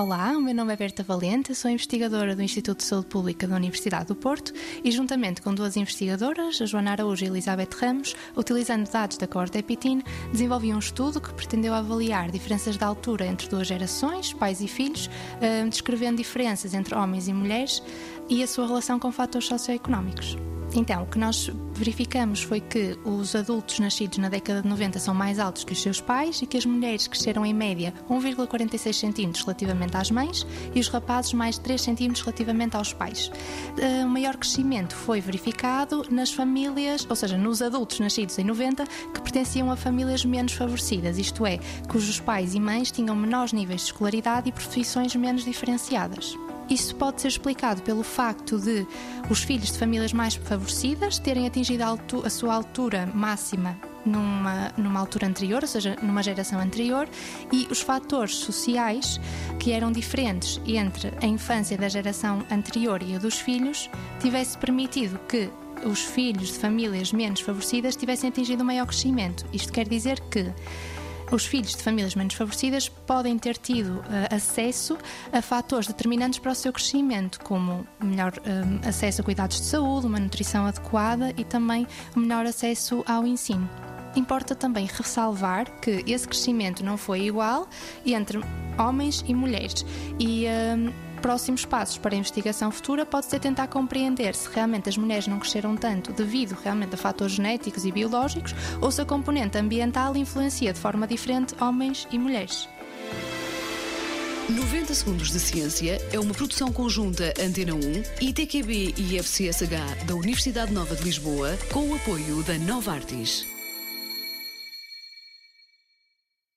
Olá, o meu nome é Berta Valente, sou investigadora do Instituto de Saúde Pública da Universidade do Porto e, juntamente com duas investigadoras, a Joana Araújo e a Elizabeth Ramos, utilizando dados da coorte Epitin, desenvolvi um estudo que pretendeu avaliar diferenças de altura entre duas gerações, pais e filhos, eh, descrevendo diferenças entre homens e mulheres e a sua relação com fatores socioeconómicos. Então, o que nós verificamos foi que os adultos nascidos na década de 90 são mais altos que os seus pais e que as mulheres cresceram em média 1,46 cm relativamente às mães e os rapazes mais 3 cm relativamente aos pais. Eh, o maior crescimento foi verificado nas famílias, ou seja, nos adultos nascidos em 90 que pertenciam a famílias menos favorecidas, isto é, cujos pais e mães tinham menores níveis de escolaridade e profissões menos diferenciadas. Isso pode ser explicado pelo facto de os filhos de famílias mais favorecidas terem atingido a, sua altura máxima numa, numa altura anterior, ou seja, numa geração anterior, e os fatores sociais que eram diferentes entre a infância da geração anterior e a dos filhos tivesse permitido que os filhos de famílias menos favorecidas tivessem atingido um maior crescimento. Isto quer dizer que os filhos de famílias menos favorecidas podem ter tido uh, acesso a fatores determinantes para o seu crescimento, como melhor uh, acesso a cuidados de saúde, uma nutrição adequada e também o melhor acesso ao ensino. Importa também ressalvar que esse crescimento não foi igual entre homens e mulheres e uh, próximos passos para a investigação futura pode ser tentar compreender se realmente as mulheres não cresceram tanto devido realmente a fatores genéticos e biológicos ou se a componente ambiental influencia de forma diferente homens e mulheres. 90 Segundos de Ciência é uma produção conjunta Antena 1, ITQB e FCSH da Universidade Nova de Lisboa, com o apoio da Nova Artis.